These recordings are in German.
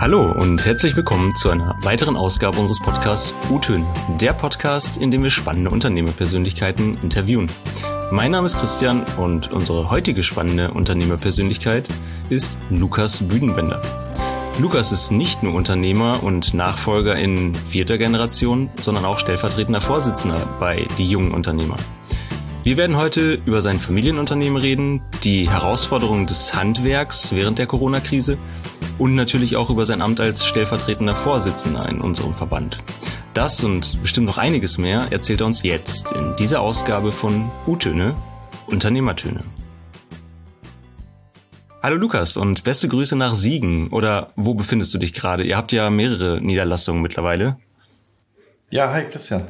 Hallo und herzlich willkommen zu einer weiteren Ausgabe unseres Podcasts U-Töne, der Podcast, in dem wir spannende Unternehmerpersönlichkeiten interviewen. Mein Name ist Christian und unsere heutige spannende Unternehmerpersönlichkeit ist Lukas Büdenbender. Lukas ist nicht nur Unternehmer und Nachfolger in vierter Generation, sondern auch stellvertretender Vorsitzender bei Die Jungen Unternehmer. Wir werden heute über sein Familienunternehmen reden, die Herausforderungen des Handwerks während der Corona-Krise und natürlich auch über sein Amt als stellvertretender Vorsitzender in unserem Verband. Das und bestimmt noch einiges mehr erzählt er uns jetzt in dieser Ausgabe von U-Töne, Unternehmertöne. Hallo Lukas und beste Grüße nach Siegen. Oder wo befindest du dich gerade? Ihr habt ja mehrere Niederlassungen mittlerweile. Ja, hi Christian.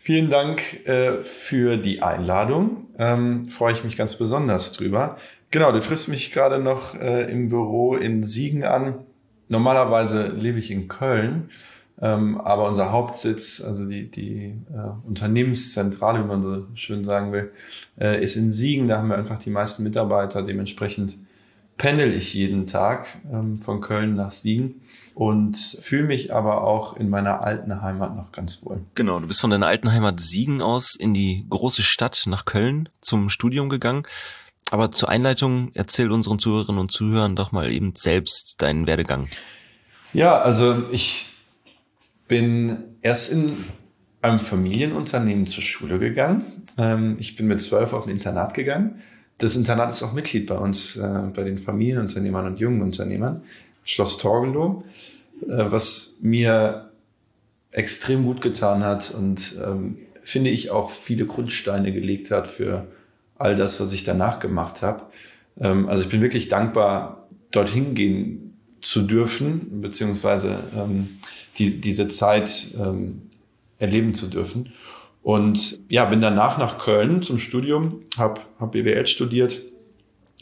Vielen Dank äh, für die Einladung. Ähm, freue ich mich ganz besonders drüber. Genau, du triffst mich gerade noch äh, im Büro in Siegen an. Normalerweise lebe ich in Köln, ähm, aber unser Hauptsitz, also die, die äh, Unternehmenszentrale, wie man so schön sagen will, äh, ist in Siegen. Da haben wir einfach die meisten Mitarbeiter. Dementsprechend pendel ich jeden Tag ähm, von Köln nach Siegen und fühle mich aber auch in meiner alten Heimat noch ganz wohl. Genau, du bist von deiner alten Heimat Siegen aus in die große Stadt nach Köln zum Studium gegangen. Aber zur Einleitung erzähl unseren Zuhörerinnen und Zuhörern doch mal eben selbst deinen Werdegang. Ja, also ich bin erst in einem Familienunternehmen zur Schule gegangen. Ähm, ich bin mit zwölf auf ein Internat gegangen. Das Internat ist auch Mitglied bei uns, äh, bei den Familienunternehmern und jungen Unternehmern. Schloss Torgelow, äh, was mir extrem gut getan hat und ähm, finde ich auch viele Grundsteine gelegt hat für all das, was ich danach gemacht habe. Ähm, also ich bin wirklich dankbar, dorthin gehen zu dürfen, beziehungsweise ähm, die, diese Zeit ähm, erleben zu dürfen. Und ja, bin danach nach Köln zum Studium, habe hab BWL studiert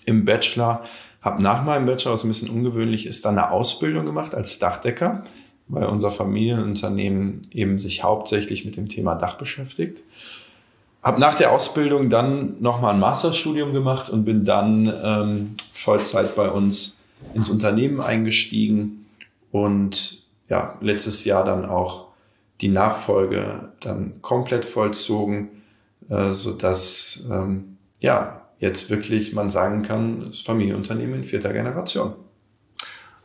im Bachelor, habe nach meinem Bachelor, was ein bisschen ungewöhnlich ist, dann eine Ausbildung gemacht als Dachdecker, weil unser Familienunternehmen eben sich hauptsächlich mit dem Thema Dach beschäftigt. Habe nach der Ausbildung dann nochmal ein Masterstudium gemacht und bin dann ähm, Vollzeit bei uns ins Unternehmen eingestiegen und ja, letztes Jahr dann auch die Nachfolge dann komplett vollzogen, äh, so dass ähm, ja jetzt wirklich man sagen kann, das Familienunternehmen in vierter Generation.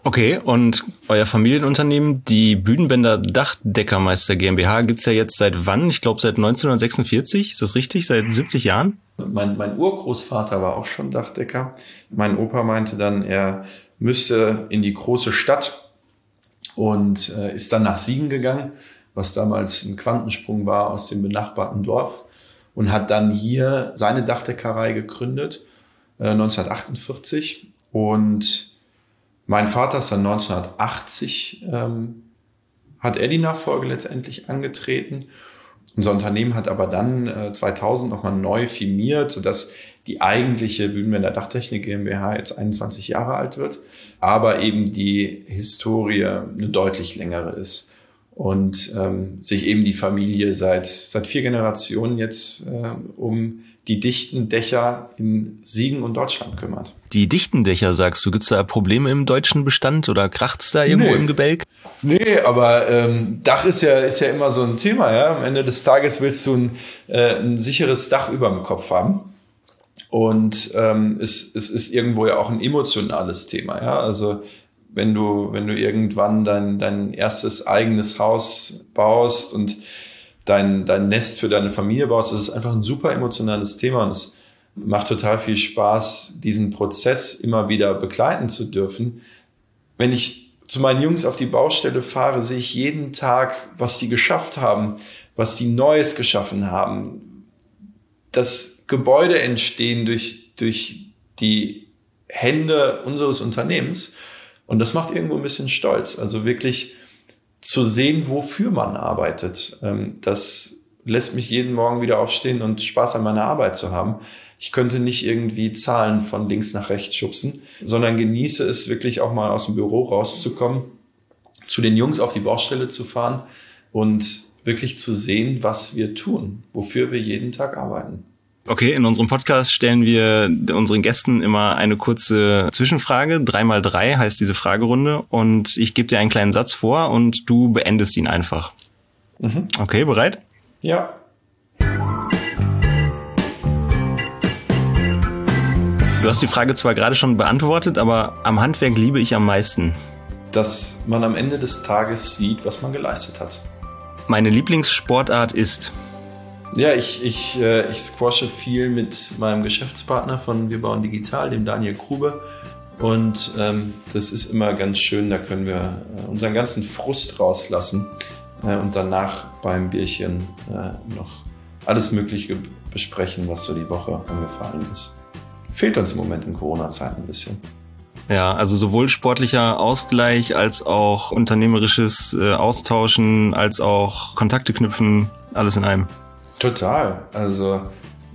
Okay, und euer Familienunternehmen, die Bühnenbänder Dachdeckermeister GmbH, gibt's ja jetzt seit wann? Ich glaube seit 1946, ist das richtig? Seit 70 Jahren? Mein, mein Urgroßvater war auch schon Dachdecker. Mein Opa meinte dann, er müsste in die große Stadt und äh, ist dann nach Siegen gegangen, was damals ein Quantensprung war aus dem benachbarten Dorf und hat dann hier seine Dachdeckerei gegründet, äh, 1948 und mein Vater ist dann 1980, ähm, hat er die Nachfolge letztendlich angetreten. Unser Unternehmen hat aber dann äh, 2000 nochmal neu firmiert, sodass die eigentliche Bühnenwender Dachtechnik GmbH jetzt 21 Jahre alt wird, aber eben die Historie eine deutlich längere ist und ähm, sich eben die Familie seit seit vier Generationen jetzt äh, um die dichten Dächer in Siegen und Deutschland kümmert. Die dichten Dächer, sagst du, gibt's da Probleme im deutschen Bestand oder kracht's da irgendwo nee. im Gebälk? Nee, aber ähm, Dach ist ja, ist ja immer so ein Thema. Ja? Am Ende des Tages willst du ein, äh, ein sicheres Dach über dem Kopf haben. Und ähm, es, es ist irgendwo ja auch ein emotionales Thema. Ja? Also wenn du, wenn du irgendwann dein, dein erstes eigenes Haus baust und dein, dein Nest für deine Familie baust. Das ist einfach ein super emotionales Thema und es macht total viel Spaß, diesen Prozess immer wieder begleiten zu dürfen. Wenn ich zu meinen Jungs auf die Baustelle fahre, sehe ich jeden Tag, was die geschafft haben, was die Neues geschaffen haben. Das Gebäude entstehen durch, durch die Hände unseres Unternehmens. Und das macht irgendwo ein bisschen stolz. Also wirklich zu sehen, wofür man arbeitet. Ähm, das lässt mich jeden Morgen wieder aufstehen und Spaß an meiner Arbeit zu haben. Ich könnte nicht irgendwie Zahlen von links nach rechts schubsen, sondern genieße es wirklich auch mal aus dem Büro rauszukommen, zu den Jungs auf die Baustelle zu fahren und wirklich zu sehen, was wir tun, wofür wir jeden Tag arbeiten. Okay, in unserem Podcast stellen wir unseren Gästen immer eine kurze Zwischenfrage. Drei mal drei heißt diese Fragerunde. Und ich gebe dir einen kleinen Satz vor und du beendest ihn einfach. Mhm. Okay, bereit? Ja. Du hast die Frage zwar gerade schon beantwortet, aber am Handwerk liebe ich am meisten. Dass man am Ende des Tages sieht, was man geleistet hat. Meine Lieblingssportart ist. Ja, ich, ich, äh, ich squashe viel mit meinem Geschäftspartner von Wir bauen digital, dem Daniel Grube. Und ähm, das ist immer ganz schön, da können wir äh, unseren ganzen Frust rauslassen äh, und danach beim Bierchen äh, noch alles Mögliche besprechen, was so die Woche angefallen ist fehlt uns im Moment in Corona-Zeiten ein bisschen. Ja, also sowohl sportlicher Ausgleich als auch unternehmerisches äh, Austauschen, als auch Kontakte knüpfen, alles in einem. Total. Also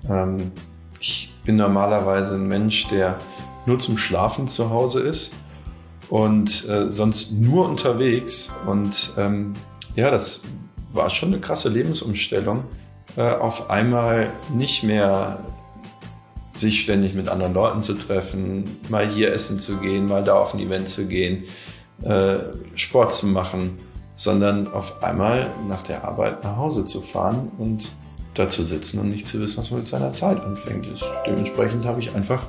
ähm, ich bin normalerweise ein Mensch, der nur zum Schlafen zu Hause ist und äh, sonst nur unterwegs. Und ähm, ja, das war schon eine krasse Lebensumstellung. Äh, auf einmal nicht mehr sich ständig mit anderen Leuten zu treffen, mal hier essen zu gehen, mal da auf ein Event zu gehen, äh, Sport zu machen, sondern auf einmal nach der Arbeit nach Hause zu fahren und da zu sitzen und nicht zu wissen, was man mit seiner Zeit anfängt. Dementsprechend habe ich einfach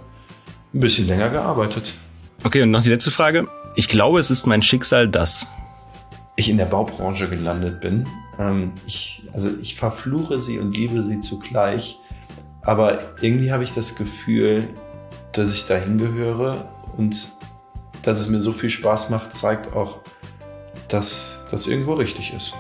ein bisschen länger gearbeitet. Okay, und noch die letzte Frage. Ich glaube, es ist mein Schicksal, dass ich in der Baubranche gelandet bin. Ähm, ich, also ich verfluche sie und liebe sie zugleich. Aber irgendwie habe ich das Gefühl, dass ich dahin gehöre und dass es mir so viel Spaß macht, zeigt auch, dass das irgendwo richtig ist.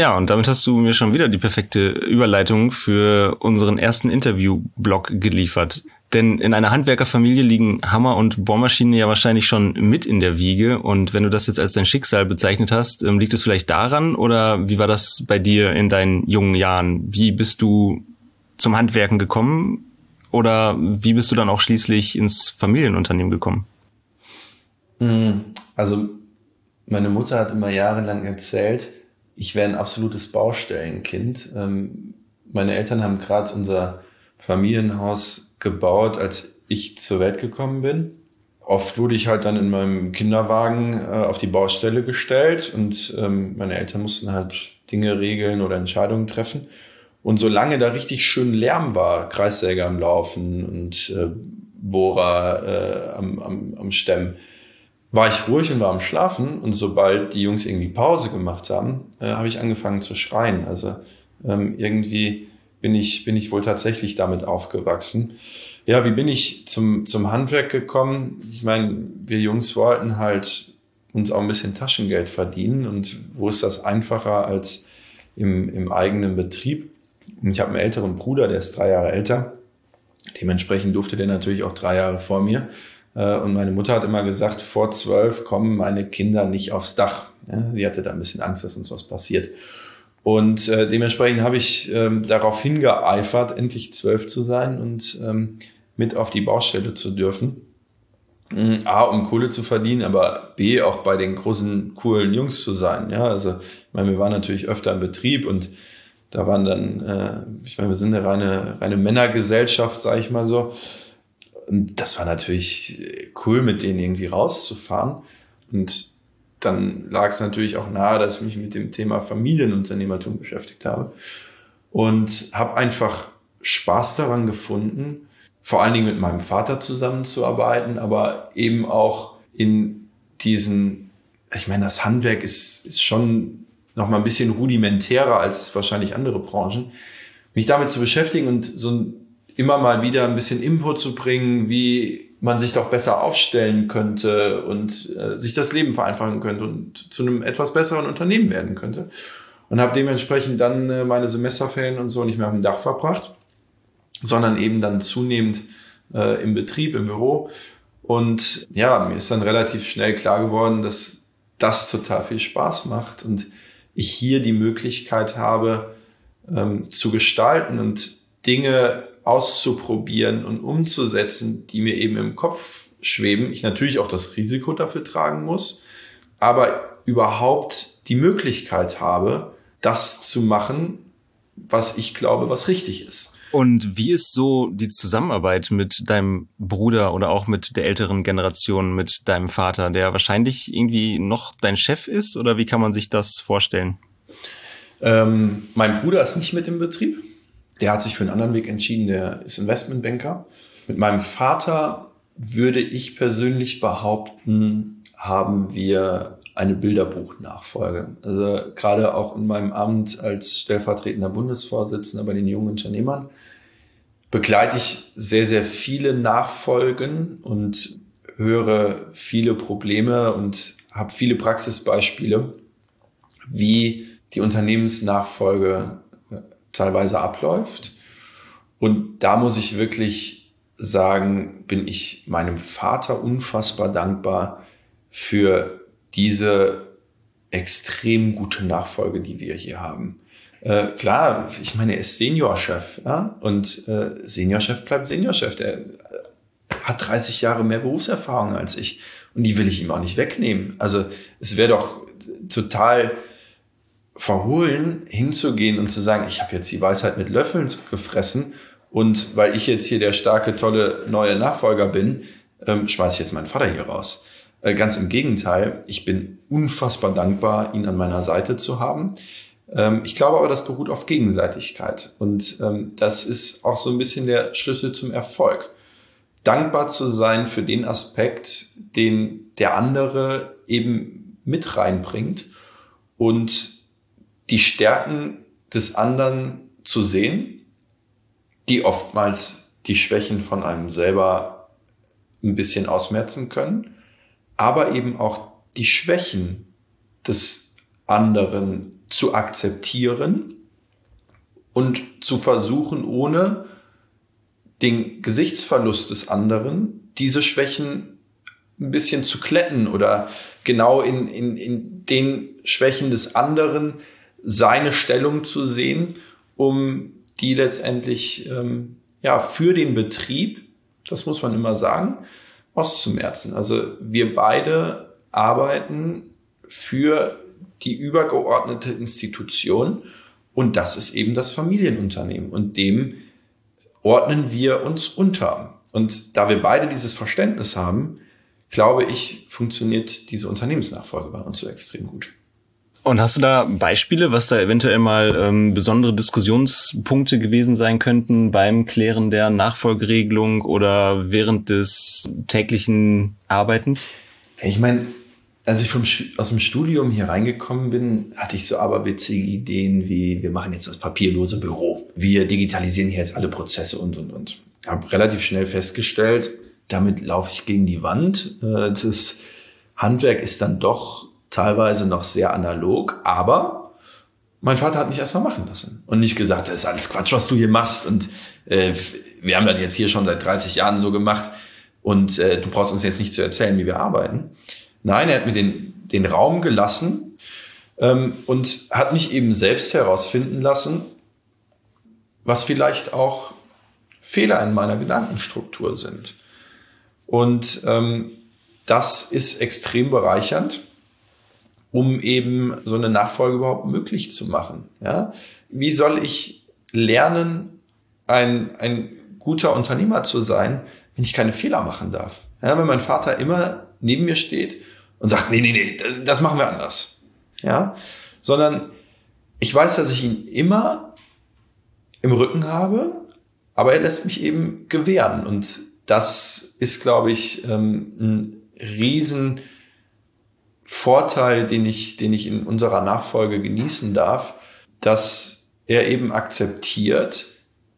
Ja, und damit hast du mir schon wieder die perfekte Überleitung für unseren ersten Interview-Blog geliefert. Denn in einer Handwerkerfamilie liegen Hammer und Bohrmaschinen ja wahrscheinlich schon mit in der Wiege. Und wenn du das jetzt als dein Schicksal bezeichnet hast, ähm, liegt es vielleicht daran oder wie war das bei dir in deinen jungen Jahren? Wie bist du zum Handwerken gekommen oder wie bist du dann auch schließlich ins Familienunternehmen gekommen? Hm, also meine Mutter hat immer jahrelang erzählt, ich wäre ein absolutes Baustellenkind. Ähm, meine Eltern haben gerade unser Familienhaus gebaut, als ich zur Welt gekommen bin. Oft wurde ich halt dann in meinem Kinderwagen äh, auf die Baustelle gestellt und ähm, meine Eltern mussten halt Dinge regeln oder Entscheidungen treffen. Und solange da richtig schön Lärm war, Kreissäger am Laufen und äh, Bohrer äh, am, am, am Stemmen, war ich ruhig und war am Schlafen. Und sobald die Jungs irgendwie Pause gemacht haben, äh, habe ich angefangen zu schreien. Also ähm, irgendwie bin ich, bin ich wohl tatsächlich damit aufgewachsen. Ja, wie bin ich zum, zum Handwerk gekommen? Ich meine, wir Jungs wollten halt uns auch ein bisschen Taschengeld verdienen. Und wo ist das einfacher als im, im eigenen Betrieb? Ich habe einen älteren Bruder, der ist drei Jahre älter. Dementsprechend durfte der natürlich auch drei Jahre vor mir. Äh, und meine Mutter hat immer gesagt, vor zwölf kommen meine Kinder nicht aufs Dach. Sie hatte da ein bisschen Angst, dass uns was passiert. Und äh, dementsprechend habe ich ähm, darauf hingeeifert, endlich zwölf zu sein und ähm, mit auf die Baustelle zu dürfen. Mm, A, um Kohle zu verdienen, aber B, auch bei den großen, coolen Jungs zu sein. Ja, also, ich meine, wir waren natürlich öfter im Betrieb und da waren dann, äh, ich meine, wir sind eine reine, reine Männergesellschaft, sage ich mal so. Und das war natürlich cool, mit denen irgendwie rauszufahren. Und dann lag es natürlich auch nahe, dass ich mich mit dem Thema Familienunternehmertum beschäftigt habe. Und habe einfach Spaß daran gefunden, vor allen Dingen mit meinem Vater zusammenzuarbeiten, aber eben auch in diesen, ich meine, das Handwerk ist, ist schon noch mal ein bisschen rudimentärer als wahrscheinlich andere Branchen, mich damit zu beschäftigen und so immer mal wieder ein bisschen Input zu bringen, wie man sich doch besser aufstellen könnte und äh, sich das Leben vereinfachen könnte und zu einem etwas besseren Unternehmen werden könnte. Und habe dementsprechend dann äh, meine Semesterferien und so nicht mehr auf dem Dach verbracht, sondern eben dann zunehmend äh, im Betrieb, im Büro. Und ja, mir ist dann relativ schnell klar geworden, dass das total viel Spaß macht und ich hier die Möglichkeit habe, ähm, zu gestalten und Dinge auszuprobieren und umzusetzen, die mir eben im Kopf schweben. Ich natürlich auch das Risiko dafür tragen muss, aber überhaupt die Möglichkeit habe, das zu machen, was ich glaube, was richtig ist. Und wie ist so die Zusammenarbeit mit deinem Bruder oder auch mit der älteren Generation, mit deinem Vater, der wahrscheinlich irgendwie noch dein Chef ist? Oder wie kann man sich das vorstellen? Ähm, mein Bruder ist nicht mit im Betrieb. Der hat sich für einen anderen Weg entschieden. Der ist Investmentbanker. Mit meinem Vater würde ich persönlich behaupten, haben wir eine Bilderbuchnachfolge. Also gerade auch in meinem Amt als stellvertretender Bundesvorsitzender bei den jungen Unternehmern begleite ich sehr, sehr viele Nachfolgen und höre viele Probleme und habe viele Praxisbeispiele, wie die Unternehmensnachfolge teilweise abläuft. Und da muss ich wirklich sagen, bin ich meinem Vater unfassbar dankbar für diese extrem gute Nachfolge, die wir hier haben. Äh, klar, ich meine, er ist Seniorchef, ja, und äh, Seniorchef bleibt Seniorchef. Der äh, hat 30 Jahre mehr Berufserfahrung als ich und die will ich ihm auch nicht wegnehmen. Also es wäre doch total verhohlen, hinzugehen und zu sagen, ich habe jetzt die Weisheit mit Löffeln gefressen und weil ich jetzt hier der starke, tolle neue Nachfolger bin, ähm, schmeiße ich jetzt meinen Vater hier raus. Äh, ganz im Gegenteil, ich bin unfassbar dankbar, ihn an meiner Seite zu haben. Ähm, ich glaube aber, das beruht auf Gegenseitigkeit und ähm, das ist auch so ein bisschen der Schlüssel zum Erfolg. Dankbar zu sein für den Aspekt, den der andere eben mit reinbringt und die Stärken des anderen zu sehen, die oftmals die Schwächen von einem selber ein bisschen ausmerzen können, aber eben auch die Schwächen des anderen zu akzeptieren und zu versuchen, ohne den Gesichtsverlust des anderen diese Schwächen ein bisschen zu kletten oder genau in, in, in den Schwächen des anderen seine Stellung zu sehen, um die letztendlich ähm, ja für den Betrieb, das muss man immer sagen, auszumerzen. Also wir beide arbeiten für die übergeordnete Institution und das ist eben das Familienunternehmen und dem ordnen wir uns unter. Und da wir beide dieses Verständnis haben, glaube ich, funktioniert diese Unternehmensnachfolge bei uns so extrem gut. Und hast du da Beispiele, was da eventuell mal ähm, besondere Diskussionspunkte gewesen sein könnten beim Klären der Nachfolgeregelung oder während des täglichen Arbeitens? Ich meine, als ich vom, aus dem Studium hier reingekommen bin, hatte ich so aberwitzige Ideen wie, wir machen jetzt das papierlose Büro. Wir digitalisieren hier jetzt alle Prozesse und, und, und. Habe relativ schnell festgestellt, damit laufe ich gegen die Wand. Äh, das Handwerk ist dann doch teilweise noch sehr analog, aber mein Vater hat mich erstmal machen lassen und nicht gesagt, das ist alles Quatsch, was du hier machst und äh, wir haben das jetzt hier schon seit 30 Jahren so gemacht und äh, du brauchst uns jetzt nicht zu erzählen, wie wir arbeiten. Nein, er hat mir den, den Raum gelassen ähm, und hat mich eben selbst herausfinden lassen, was vielleicht auch Fehler in meiner Gedankenstruktur sind. Und ähm, das ist extrem bereichernd um eben so eine Nachfolge überhaupt möglich zu machen. Ja? Wie soll ich lernen, ein, ein guter Unternehmer zu sein, wenn ich keine Fehler machen darf? Ja, wenn mein Vater immer neben mir steht und sagt, nee, nee, nee, das machen wir anders. Ja, sondern ich weiß, dass ich ihn immer im Rücken habe, aber er lässt mich eben gewähren. Und das ist, glaube ich, ähm, ein riesen Vorteil, den ich, den ich in unserer Nachfolge genießen darf, dass er eben akzeptiert,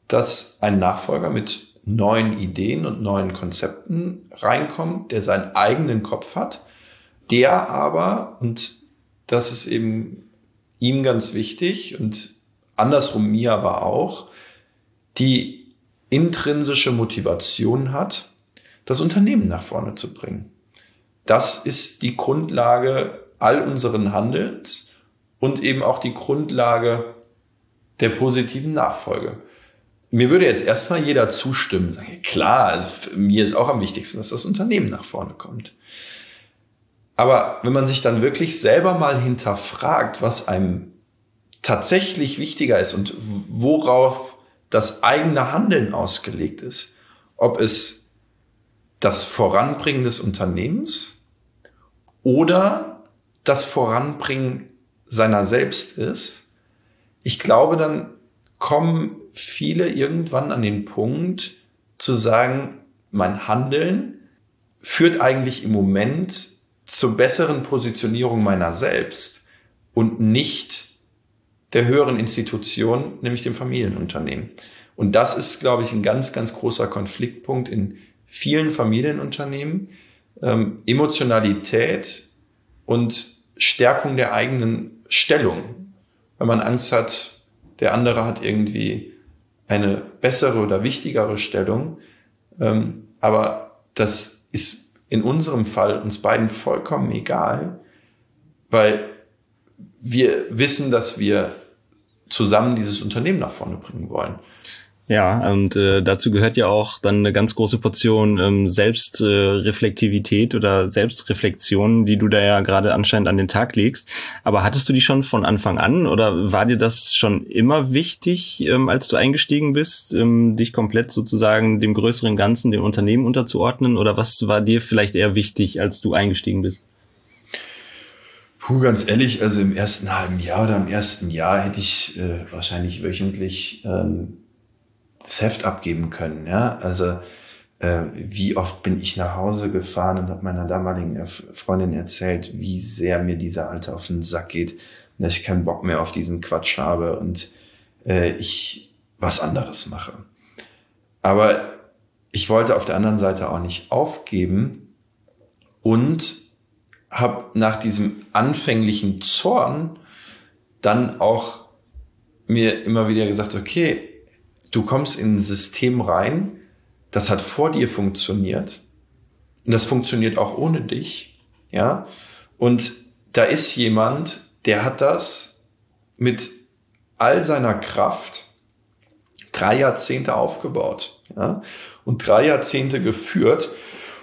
dass ein Nachfolger mit neuen Ideen und neuen Konzepten reinkommt, der seinen eigenen Kopf hat, der aber, und das ist eben ihm ganz wichtig und andersrum mir aber auch, die intrinsische Motivation hat, das Unternehmen nach vorne zu bringen. Das ist die Grundlage all unseren Handelns und eben auch die Grundlage der positiven Nachfolge. Mir würde jetzt erstmal jeder zustimmen, sagen, klar, also mir ist auch am wichtigsten, dass das Unternehmen nach vorne kommt. Aber wenn man sich dann wirklich selber mal hinterfragt, was einem tatsächlich wichtiger ist und worauf das eigene Handeln ausgelegt ist. Ob es das Voranbringen des Unternehmens oder das Voranbringen seiner selbst ist. Ich glaube, dann kommen viele irgendwann an den Punkt zu sagen, mein Handeln führt eigentlich im Moment zur besseren Positionierung meiner selbst und nicht der höheren Institution, nämlich dem Familienunternehmen. Und das ist, glaube ich, ein ganz, ganz großer Konfliktpunkt in vielen Familienunternehmen. Ähm, Emotionalität und Stärkung der eigenen Stellung. Wenn man Angst hat, der andere hat irgendwie eine bessere oder wichtigere Stellung. Ähm, aber das ist in unserem Fall uns beiden vollkommen egal, weil wir wissen, dass wir zusammen dieses Unternehmen nach vorne bringen wollen. Ja, und äh, dazu gehört ja auch dann eine ganz große Portion ähm, Selbstreflektivität äh, oder Selbstreflexion, die du da ja gerade anscheinend an den Tag legst. Aber hattest du die schon von Anfang an oder war dir das schon immer wichtig, ähm, als du eingestiegen bist, ähm, dich komplett sozusagen dem größeren Ganzen, dem Unternehmen unterzuordnen? Oder was war dir vielleicht eher wichtig, als du eingestiegen bist? Puh, ganz ehrlich, also im ersten halben Jahr oder im ersten Jahr hätte ich äh, wahrscheinlich wöchentlich ähm, das Heft abgeben können. Ja, also äh, wie oft bin ich nach Hause gefahren und habe meiner damaligen Freundin erzählt, wie sehr mir dieser Alte auf den Sack geht, dass ich keinen Bock mehr auf diesen Quatsch habe und äh, ich was anderes mache. Aber ich wollte auf der anderen Seite auch nicht aufgeben und habe nach diesem anfänglichen Zorn dann auch mir immer wieder gesagt, okay, du kommst in ein System rein, das hat vor dir funktioniert und das funktioniert auch ohne dich, ja. Und da ist jemand, der hat das mit all seiner Kraft drei Jahrzehnte aufgebaut, ja, und drei Jahrzehnte geführt.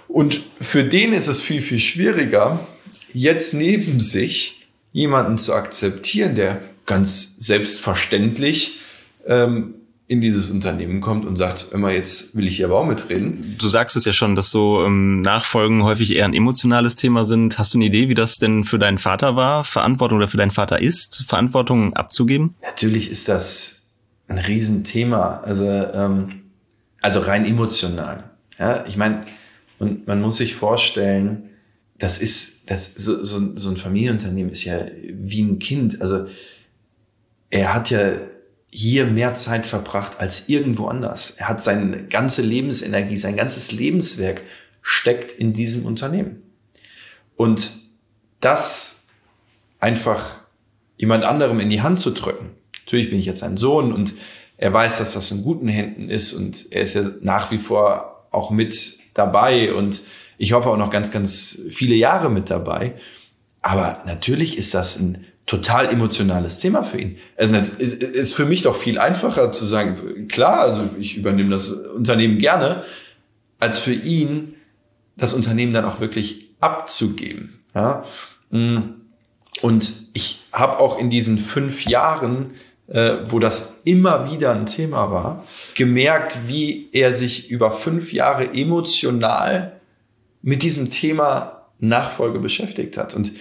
Und für den ist es viel, viel schwieriger, jetzt neben sich jemanden zu akzeptieren, der ganz selbstverständlich ähm, in dieses Unternehmen kommt und sagt, immer jetzt will ich hier aber auch mitreden. Du sagst es ja schon, dass so ähm, Nachfolgen häufig eher ein emotionales Thema sind. Hast du eine Idee, wie das denn für deinen Vater war, Verantwortung oder für deinen Vater ist, Verantwortung abzugeben? Natürlich ist das ein Riesenthema, also ähm, also rein emotional. Ja, ich meine, und man muss sich vorstellen, das ist das so, so, so ein Familienunternehmen ist ja wie ein Kind. Also er hat ja hier mehr Zeit verbracht als irgendwo anders. Er hat seine ganze Lebensenergie, sein ganzes Lebenswerk steckt in diesem Unternehmen. Und das einfach jemand anderem in die Hand zu drücken. Natürlich bin ich jetzt ein Sohn und er weiß, dass das in guten Händen ist und er ist ja nach wie vor auch mit dabei und ich hoffe auch noch ganz, ganz viele Jahre mit dabei. Aber natürlich ist das ein total emotionales Thema für ihn. Also ist, ist für mich doch viel einfacher zu sagen, klar, also ich übernehme das Unternehmen gerne, als für ihn das Unternehmen dann auch wirklich abzugeben. Ja? Mm. Und ich habe auch in diesen fünf Jahren, äh, wo das immer wieder ein Thema war, gemerkt, wie er sich über fünf Jahre emotional mit diesem Thema Nachfolge beschäftigt hat. Und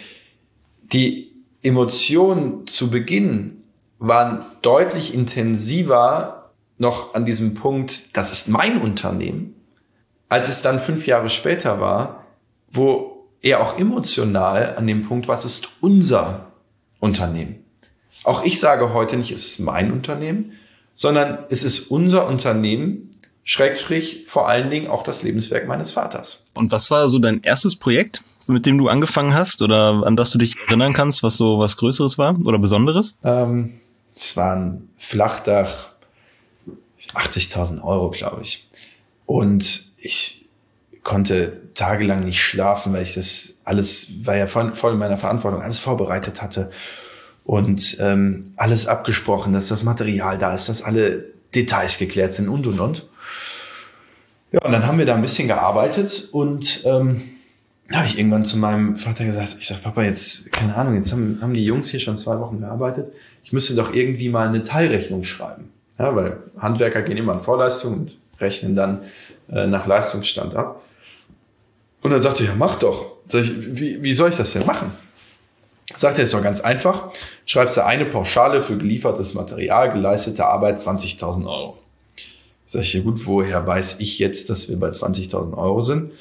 die Emotionen zu Beginn waren deutlich intensiver noch an diesem Punkt, das ist mein Unternehmen, als es dann fünf Jahre später war, wo er auch emotional an dem Punkt, was ist unser Unternehmen. Auch ich sage heute nicht, es ist mein Unternehmen, sondern es ist unser Unternehmen, Schrägstrich vor allen Dingen auch das Lebenswerk meines Vaters. Und was war so dein erstes Projekt, mit dem du angefangen hast oder an das du dich erinnern kannst, was so was Größeres war oder Besonderes? Ähm, es war ein Flachdach, 80.000 Euro, glaube ich. Und ich konnte tagelang nicht schlafen, weil ich das alles, war ja voll, voll in meiner Verantwortung, alles vorbereitet hatte und ähm, alles abgesprochen, dass das Material da ist, dass alle Details geklärt sind und und und. Ja, und dann haben wir da ein bisschen gearbeitet und ähm, habe ich irgendwann zu meinem Vater gesagt, ich sag, Papa, jetzt, keine Ahnung, jetzt haben, haben die Jungs hier schon zwei Wochen gearbeitet, ich müsste doch irgendwie mal eine Teilrechnung schreiben. Ja, weil Handwerker gehen immer in Vorleistung und rechnen dann äh, nach Leistungsstand ab. Und dann sagte er, ja, mach doch. Sag ich, wie, wie soll ich das denn machen? Sagt er, ist doch ganz einfach. Schreibst du eine Pauschale für geliefertes Material, geleistete Arbeit 20.000 Euro. Sag ich, ja gut, woher weiß ich jetzt, dass wir bei 20.000 Euro sind?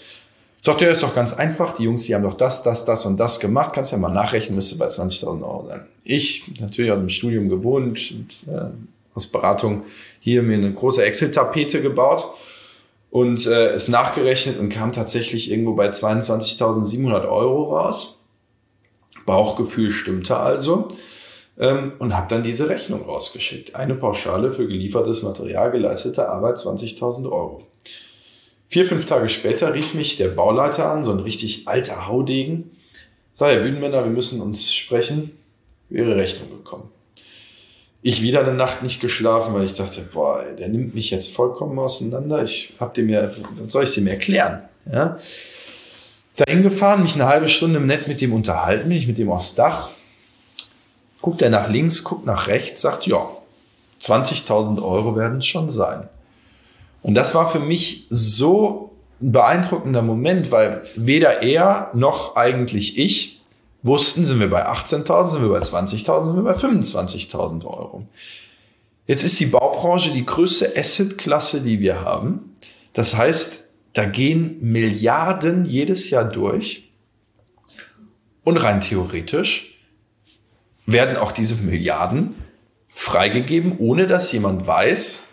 Sagt er, ist doch ganz einfach. Die Jungs, die haben doch das, das, das und das gemacht. Kannst ja mal nachrechnen, müsste bei 20.000 Euro sein. Ich, natürlich aus dem Studium gewohnt, und, äh, aus Beratung, hier mir eine große Excel-Tapete gebaut und äh, es nachgerechnet und kam tatsächlich irgendwo bei 22.700 Euro raus. Bauchgefühl stimmte also ähm, und habe dann diese Rechnung rausgeschickt. Eine Pauschale für geliefertes Material, geleistete Arbeit 20.000 Euro. Vier, fünf Tage später rief mich der Bauleiter an, so ein richtig alter Haudegen. Sag, Herr Bühnenmänner, wir müssen uns sprechen. Wäre Rechnung gekommen. Ich wieder eine Nacht nicht geschlafen, weil ich dachte, boah, der nimmt mich jetzt vollkommen auseinander. Ich hab dem ja, was soll ich dem erklären? Ja? Dahin gefahren, mich eine halbe Stunde nett mit dem unterhalten, mich mit dem aufs Dach. Guckt er nach links, guckt nach rechts, sagt, ja, 20.000 Euro werden es schon sein. Und das war für mich so ein beeindruckender Moment, weil weder er noch eigentlich ich wussten, sind wir bei 18.000, sind wir bei 20.000, sind wir bei 25.000 Euro. Jetzt ist die Baubranche die größte Assetklasse, die wir haben. Das heißt, da gehen Milliarden jedes Jahr durch. Und rein theoretisch werden auch diese Milliarden freigegeben, ohne dass jemand weiß,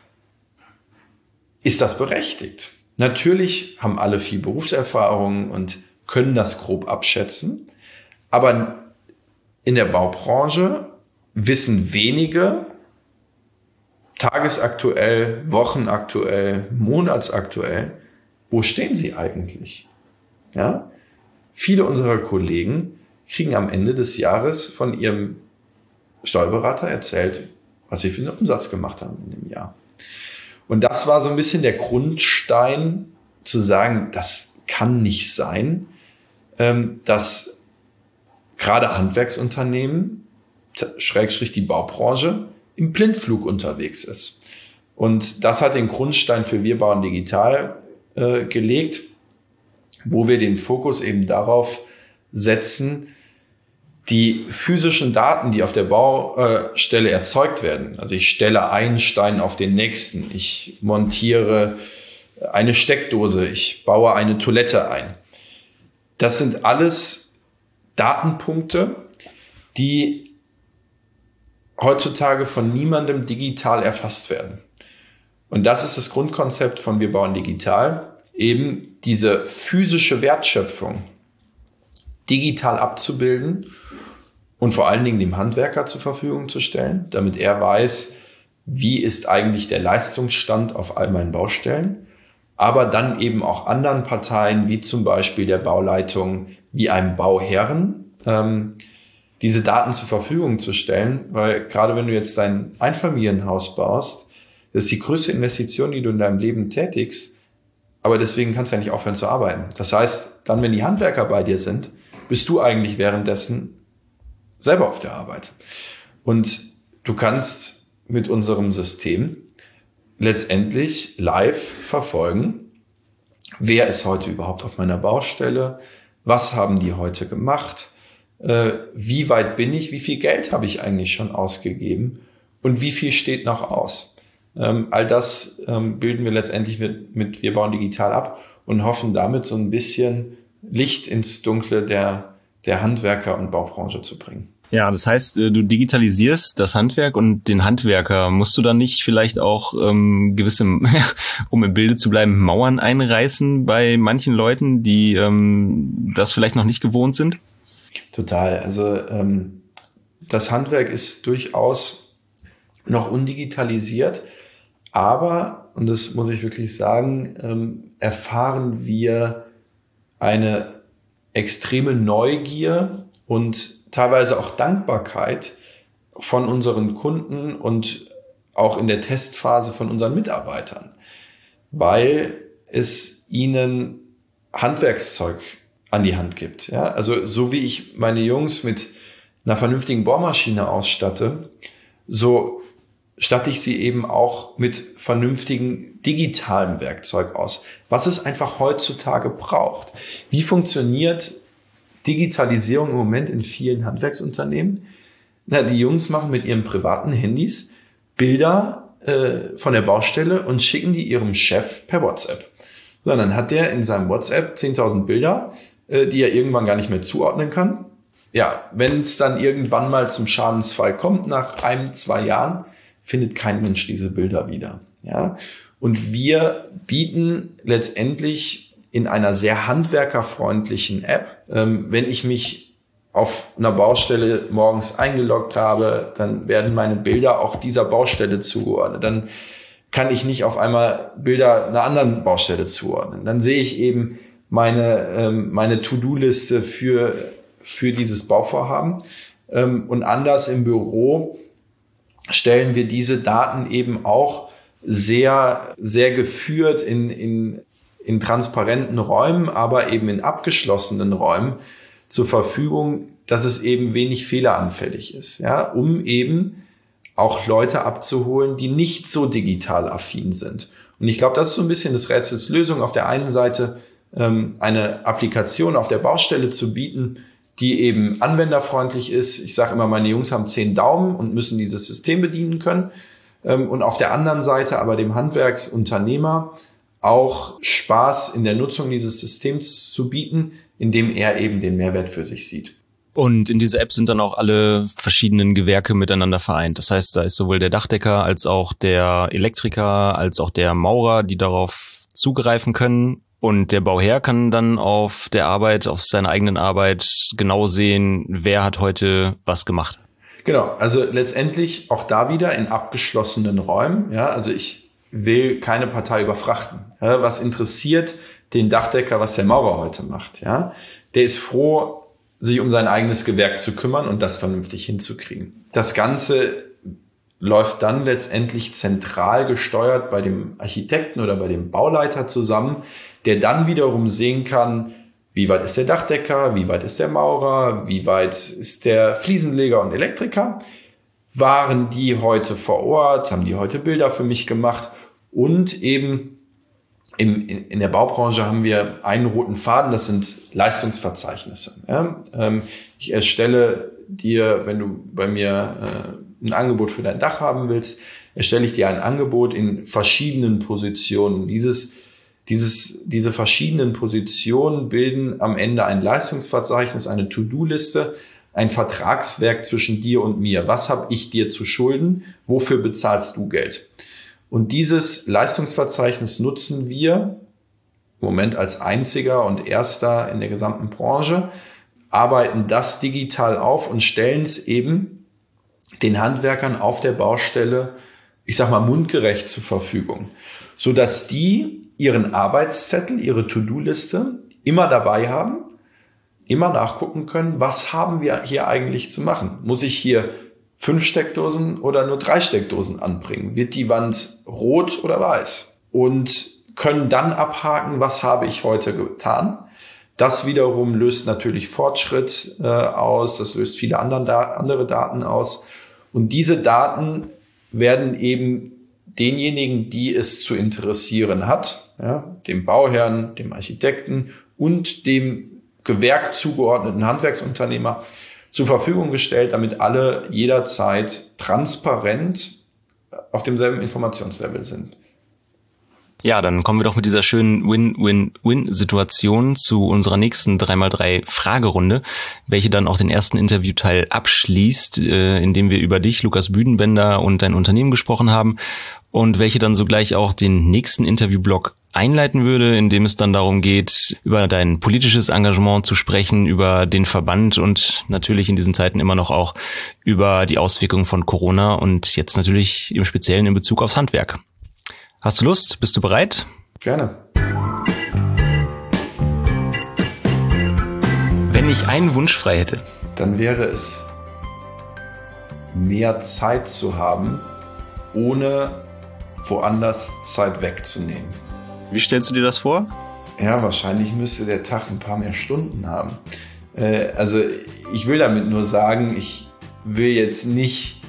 ist das berechtigt. Natürlich haben alle viel Berufserfahrung und können das grob abschätzen, aber in der Baubranche wissen wenige tagesaktuell, wochenaktuell, monatsaktuell, wo stehen sie eigentlich? Ja? Viele unserer Kollegen kriegen am Ende des Jahres von ihrem Steuerberater erzählt, was sie für einen Umsatz gemacht haben in dem Jahr. Und das war so ein bisschen der Grundstein zu sagen, das kann nicht sein, ähm, dass gerade Handwerksunternehmen, Schrägstrich die Baubranche, im Blindflug unterwegs ist. Und das hat den Grundstein für Wir bauen digital äh, gelegt, wo wir den Fokus eben darauf setzen, die physischen Daten, die auf der Baustelle erzeugt werden, also ich stelle einen Stein auf den nächsten, ich montiere eine Steckdose, ich baue eine Toilette ein. Das sind alles Datenpunkte, die heutzutage von niemandem digital erfasst werden. Und das ist das Grundkonzept von Wir bauen digital, eben diese physische Wertschöpfung digital abzubilden und vor allen Dingen dem Handwerker zur Verfügung zu stellen, damit er weiß, wie ist eigentlich der Leistungsstand auf all meinen Baustellen, aber dann eben auch anderen Parteien, wie zum Beispiel der Bauleitung, wie einem Bauherren, ähm, diese Daten zur Verfügung zu stellen, weil gerade wenn du jetzt dein Einfamilienhaus baust, das ist die größte Investition, die du in deinem Leben tätigst, aber deswegen kannst du ja nicht aufhören zu arbeiten. Das heißt, dann, wenn die Handwerker bei dir sind, bist du eigentlich währenddessen selber auf der Arbeit. Und du kannst mit unserem System letztendlich live verfolgen, wer ist heute überhaupt auf meiner Baustelle, was haben die heute gemacht, äh, wie weit bin ich, wie viel Geld habe ich eigentlich schon ausgegeben und wie viel steht noch aus. Ähm, all das ähm, bilden wir letztendlich mit, mit Wir bauen digital ab und hoffen damit so ein bisschen Licht ins Dunkle der, der Handwerker und Baubranche zu bringen. Ja, das heißt, äh, du digitalisierst das Handwerk und den Handwerker. Musst du dann nicht vielleicht auch ähm, gewisse, um im Bilde zu bleiben, Mauern einreißen bei manchen Leuten, die ähm, das vielleicht noch nicht gewohnt sind? Total. Also ähm, das Handwerk ist durchaus noch undigitalisiert, aber, und das muss ich wirklich sagen, ähm, erfahren wir eine extreme Neugier und teilweise auch Dankbarkeit von unseren Kunden und auch in der Testphase von unseren Mitarbeitern, weil es ihnen Handwerkszeug an die Hand gibt. Ja? Also so wie ich meine Jungs mit einer vernünftigen Bohrmaschine ausstatte, so statte ich sie eben auch mit vernünftigen digitalen Werkzeug aus, was es einfach heutzutage braucht. Wie funktioniert Digitalisierung im Moment in vielen Handwerksunternehmen? Na, die Jungs machen mit ihren privaten Handys Bilder äh, von der Baustelle und schicken die ihrem Chef per WhatsApp. So, dann hat der in seinem WhatsApp 10.000 Bilder, äh, die er irgendwann gar nicht mehr zuordnen kann. Ja, wenn es dann irgendwann mal zum Schadensfall kommt, nach einem, zwei Jahren, findet kein Mensch diese Bilder wieder. Ja, und wir bieten letztendlich in einer sehr handwerkerfreundlichen App, ähm, wenn ich mich auf einer Baustelle morgens eingeloggt habe, dann werden meine Bilder auch dieser Baustelle zugeordnet. Dann kann ich nicht auf einmal Bilder einer anderen Baustelle zuordnen. Dann sehe ich eben meine, ähm, meine To-Do-Liste für, für dieses Bauvorhaben. Ähm, und anders im Büro stellen wir diese Daten eben auch sehr, sehr geführt in, in, in transparenten Räumen, aber eben in abgeschlossenen Räumen zur Verfügung, dass es eben wenig fehleranfällig ist, ja, um eben auch Leute abzuholen, die nicht so digital affin sind. Und ich glaube, das ist so ein bisschen des Rätsels Lösung. Auf der einen Seite ähm, eine Applikation auf der Baustelle zu bieten, die eben anwenderfreundlich ist. Ich sage immer, meine Jungs haben zehn Daumen und müssen dieses System bedienen können. Ähm, und auf der anderen Seite aber dem Handwerksunternehmer auch Spaß in der Nutzung dieses Systems zu bieten, indem er eben den Mehrwert für sich sieht. Und in dieser App sind dann auch alle verschiedenen Gewerke miteinander vereint. Das heißt, da ist sowohl der Dachdecker als auch der Elektriker als auch der Maurer, die darauf zugreifen können. Und der Bauherr kann dann auf der Arbeit, auf seiner eigenen Arbeit genau sehen, wer hat heute was gemacht. Genau, also letztendlich auch da wieder in abgeschlossenen Räumen. Ja, also ich will keine Partei überfrachten. Ja, was interessiert den Dachdecker, was der Maurer heute macht? Ja, der ist froh, sich um sein eigenes Gewerk zu kümmern und das vernünftig hinzukriegen. Das Ganze läuft dann letztendlich zentral gesteuert bei dem Architekten oder bei dem Bauleiter zusammen, der dann wiederum sehen kann, wie weit ist der Dachdecker, wie weit ist der Maurer, wie weit ist der Fliesenleger und Elektriker. Waren die heute vor Ort, haben die heute Bilder für mich gemacht und eben in, in der Baubranche haben wir einen roten Faden, das sind Leistungsverzeichnisse. Ja? Ähm, ich erstelle dir, wenn du bei mir äh, ein Angebot für dein Dach haben willst, erstelle ich dir ein Angebot in verschiedenen Positionen. Dieses dieses, diese verschiedenen Positionen bilden am Ende ein Leistungsverzeichnis, eine To-Do-Liste, ein Vertragswerk zwischen dir und mir. Was habe ich dir zu schulden? Wofür bezahlst du Geld? Und dieses Leistungsverzeichnis nutzen wir im Moment als einziger und erster in der gesamten Branche, arbeiten das digital auf und stellen es eben den Handwerkern auf der Baustelle, ich sag mal, mundgerecht zur Verfügung, so dass die ihren Arbeitszettel, ihre To-Do-Liste immer dabei haben, immer nachgucken können, was haben wir hier eigentlich zu machen? Muss ich hier fünf Steckdosen oder nur drei Steckdosen anbringen? Wird die Wand rot oder weiß? Und können dann abhaken, was habe ich heute getan? Das wiederum löst natürlich Fortschritt äh, aus, das löst viele anderen da andere Daten aus. Und diese Daten werden eben denjenigen, die es zu interessieren hat, ja, dem Bauherrn, dem Architekten und dem Gewerk zugeordneten Handwerksunternehmer zur Verfügung gestellt, damit alle jederzeit transparent auf demselben Informationslevel sind. Ja, dann kommen wir doch mit dieser schönen Win-Win-Win-Situation zu unserer nächsten 3x3 Fragerunde, welche dann auch den ersten Interviewteil abschließt, äh, in dem wir über dich, Lukas Büdenbender und dein Unternehmen gesprochen haben und welche dann sogleich auch den nächsten Interviewblock einleiten würde, in dem es dann darum geht, über dein politisches Engagement zu sprechen, über den Verband und natürlich in diesen Zeiten immer noch auch über die Auswirkungen von Corona und jetzt natürlich im Speziellen in Bezug aufs Handwerk. Hast du Lust? Bist du bereit? Gerne. Wenn ich einen Wunsch frei hätte, dann wäre es mehr Zeit zu haben, ohne woanders Zeit wegzunehmen. Wie stellst du dir das vor? Ja, wahrscheinlich müsste der Tag ein paar mehr Stunden haben. Äh, also ich will damit nur sagen, ich will jetzt nicht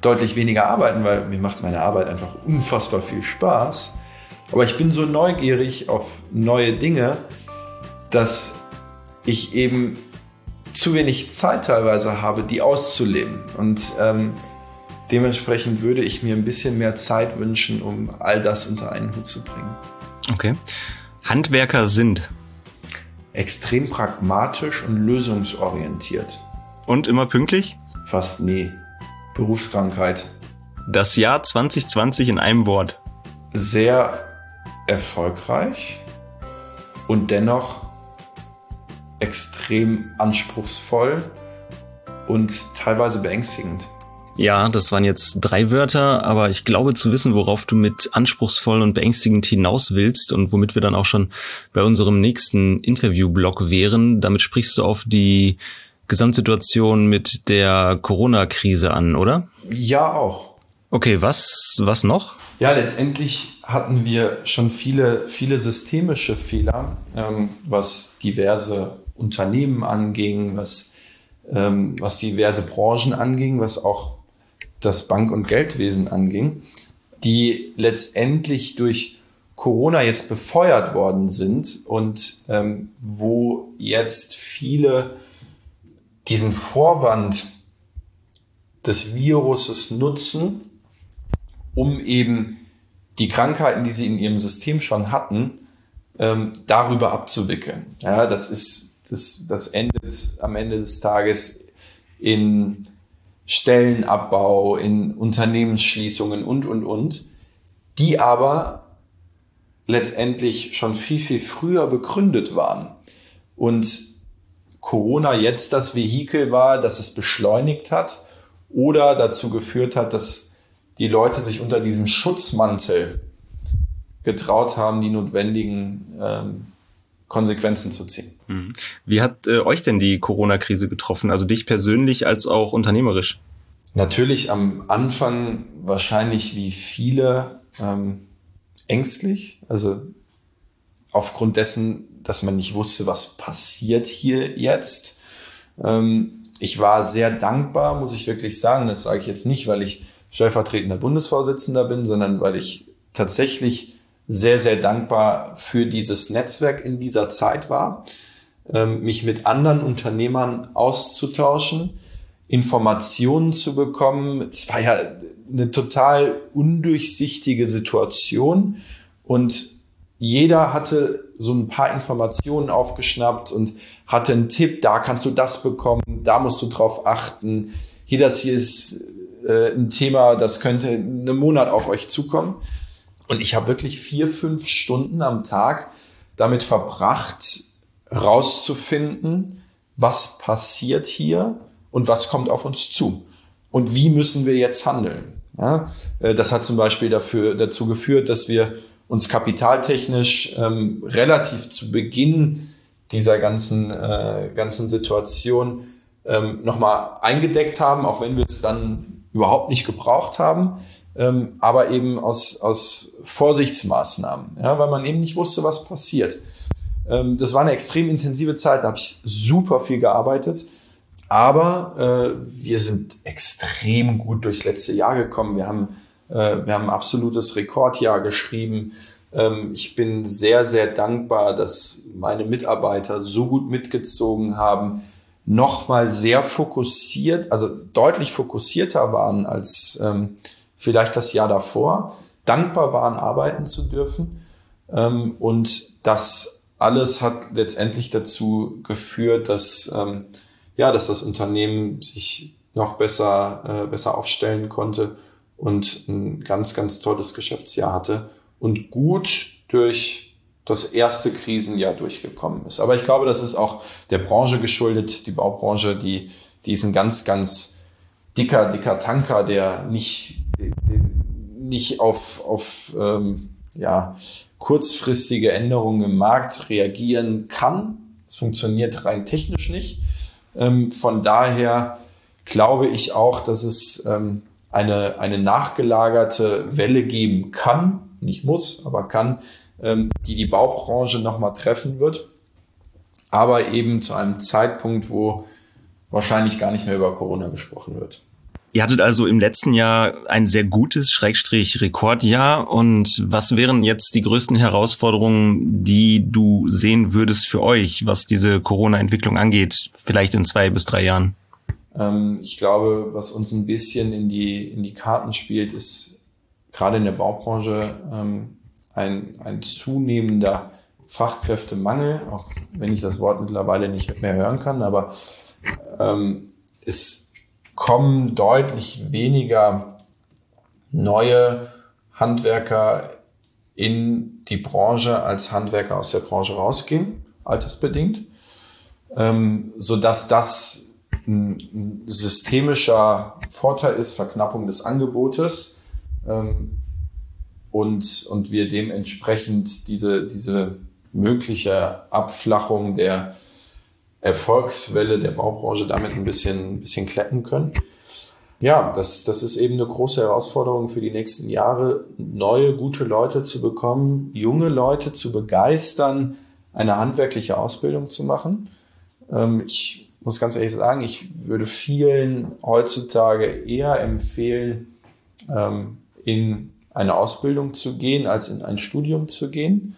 deutlich weniger arbeiten, weil mir macht meine Arbeit einfach unfassbar viel Spaß. Aber ich bin so neugierig auf neue Dinge, dass ich eben zu wenig Zeit teilweise habe, die auszuleben. Und ähm, dementsprechend würde ich mir ein bisschen mehr Zeit wünschen, um all das unter einen Hut zu bringen. Okay. Handwerker sind extrem pragmatisch und lösungsorientiert. Und immer pünktlich? Fast nie. Berufskrankheit. Das Jahr 2020 in einem Wort. Sehr erfolgreich und dennoch extrem anspruchsvoll und teilweise beängstigend. Ja, das waren jetzt drei Wörter, aber ich glaube zu wissen, worauf du mit anspruchsvoll und beängstigend hinaus willst und womit wir dann auch schon bei unserem nächsten Interviewblock wären. Damit sprichst du auf die Gesamtsituation mit der Corona-Krise an, oder? Ja, auch. Okay, was, was noch? Ja, letztendlich hatten wir schon viele, viele systemische Fehler, ähm, was diverse Unternehmen anging, was, ähm, was diverse Branchen anging, was auch das Bank- und Geldwesen anging, die letztendlich durch Corona jetzt befeuert worden sind und ähm, wo jetzt viele diesen Vorwand des Viruses nutzen, um eben die Krankheiten, die sie in ihrem System schon hatten, ähm, darüber abzuwickeln. Ja, das ist das, das endet am Ende des Tages in Stellenabbau, in Unternehmensschließungen und, und, und, die aber letztendlich schon viel, viel früher begründet waren. Und Corona jetzt das Vehikel war, das es beschleunigt hat oder dazu geführt hat, dass die Leute sich unter diesem Schutzmantel getraut haben, die notwendigen ähm, Konsequenzen zu ziehen. Mhm. Wie hat äh, euch denn die Corona-Krise getroffen? Also dich persönlich als auch unternehmerisch? Natürlich am Anfang wahrscheinlich wie viele ähm, ängstlich. Also aufgrund dessen, dass man nicht wusste, was passiert hier jetzt. Ähm, ich war sehr dankbar, muss ich wirklich sagen. Das sage ich jetzt nicht, weil ich stellvertretender Bundesvorsitzender bin, sondern weil ich tatsächlich sehr, sehr dankbar für dieses Netzwerk in dieser Zeit war, ähm, mich mit anderen Unternehmern auszutauschen, Informationen zu bekommen. Es war ja eine total undurchsichtige Situation und jeder hatte so ein paar Informationen aufgeschnappt und hatte einen Tipp, da kannst du das bekommen, da musst du drauf achten. Hier, das hier ist äh, ein Thema, das könnte einen Monat auf euch zukommen. Und ich habe wirklich vier, fünf Stunden am Tag damit verbracht, rauszufinden, was passiert hier und was kommt auf uns zu und wie müssen wir jetzt handeln. Ja, äh, das hat zum Beispiel dafür, dazu geführt, dass wir uns kapitaltechnisch ähm, relativ zu Beginn dieser ganzen, äh, ganzen Situation ähm, nochmal eingedeckt haben, auch wenn wir es dann überhaupt nicht gebraucht haben ähm, aber eben aus, aus Vorsichtsmaßnahmen, ja, weil man eben nicht wusste, was passiert. Ähm, das war eine extrem intensive Zeit, da habe ich super viel gearbeitet. Aber äh, wir sind extrem gut durchs letzte Jahr gekommen. Wir haben, wir haben ein absolutes Rekordjahr geschrieben. Ähm, ich bin sehr, sehr dankbar, dass meine Mitarbeiter so gut mitgezogen haben, nochmal sehr fokussiert, also deutlich fokussierter waren als ähm, vielleicht das Jahr davor, dankbar waren, arbeiten zu dürfen. Ähm, und das alles hat letztendlich dazu geführt, dass, ja, dass das Unternehmen sich noch besser, äh, besser aufstellen konnte und ein ganz, ganz tolles Geschäftsjahr hatte und gut durch das erste Krisenjahr durchgekommen ist. Aber ich glaube, das ist auch der Branche geschuldet, die Baubranche, die, die ist ein ganz, ganz dicker, dicker Tanker, der nicht nicht auf, auf ähm, ja, kurzfristige Änderungen im Markt reagieren kann. Das funktioniert rein technisch nicht. Ähm, von daher glaube ich auch, dass es ähm, eine, eine nachgelagerte Welle geben kann, nicht muss, aber kann, ähm, die die Baubranche nochmal treffen wird. Aber eben zu einem Zeitpunkt, wo wahrscheinlich gar nicht mehr über Corona gesprochen wird. Ihr hattet also im letzten Jahr ein sehr gutes Schrägstrich Rekordjahr. Und was wären jetzt die größten Herausforderungen, die du sehen würdest für euch, was diese Corona-Entwicklung angeht, vielleicht in zwei bis drei Jahren? Ähm, ich glaube, was uns ein bisschen in die, in die Karten spielt, ist gerade in der Baubranche ähm, ein, ein zunehmender Fachkräftemangel, auch wenn ich das Wort mittlerweile nicht mehr hören kann, aber ähm, es kommen deutlich weniger neue Handwerker in die Branche als Handwerker aus der Branche rausgehen, altersbedingt, ähm, so dass das ein, systemischer Vorteil ist, Verknappung des Angebotes ähm, und, und wir dementsprechend diese, diese mögliche Abflachung der Erfolgswelle der Baubranche damit ein bisschen, ein bisschen kleppen können. Ja, das, das ist eben eine große Herausforderung für die nächsten Jahre, neue, gute Leute zu bekommen, junge Leute zu begeistern, eine handwerkliche Ausbildung zu machen. Ähm, ich muss ganz ehrlich sagen, ich würde vielen heutzutage eher empfehlen, ähm, in eine Ausbildung zu gehen, als in ein Studium zu gehen.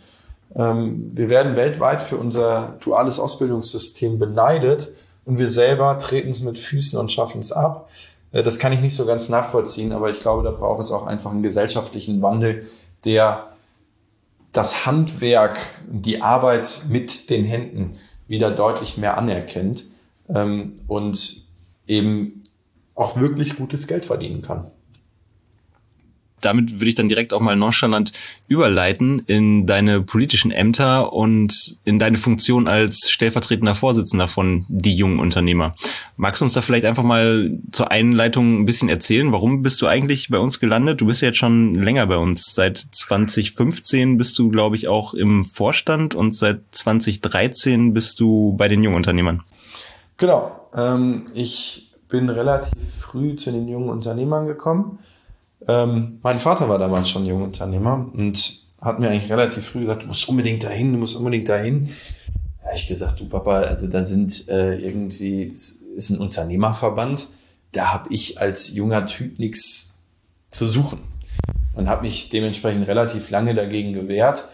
Ähm, wir werden weltweit für unser duales Ausbildungssystem beneidet und wir selber treten es mit Füßen und schaffen es ab. Äh, das kann ich nicht so ganz nachvollziehen, aber ich glaube, da braucht es auch einfach einen gesellschaftlichen Wandel, der das Handwerk, die Arbeit mit den Händen wieder deutlich mehr anerkennt ähm, und eben auch wirklich gutes Geld verdienen kann damit würde ich dann direkt auch mal nonchalant überleiten in deine politischen Ämter und in deine Funktion als stellvertretender Vorsitzender von die jungen Unternehmer. Magst du uns da vielleicht einfach mal zur Einleitung ein bisschen erzählen? Warum bist du eigentlich bei uns gelandet? Du bist ja jetzt schon länger bei uns. Seit 2015 bist du, glaube ich, auch im Vorstand und seit 2013 bist du bei den jungen Unternehmern. Genau. Ähm, ich bin relativ früh zu den jungen Unternehmern gekommen ähm, mein Vater war damals schon Jungunternehmer und hat mir eigentlich relativ früh gesagt, du musst unbedingt dahin, du musst unbedingt dahin. Da habe ich gesagt, du Papa, also da sind äh, irgendwie, das ist ein Unternehmerverband, da habe ich als junger Typ nichts zu suchen und habe mich dementsprechend relativ lange dagegen gewehrt.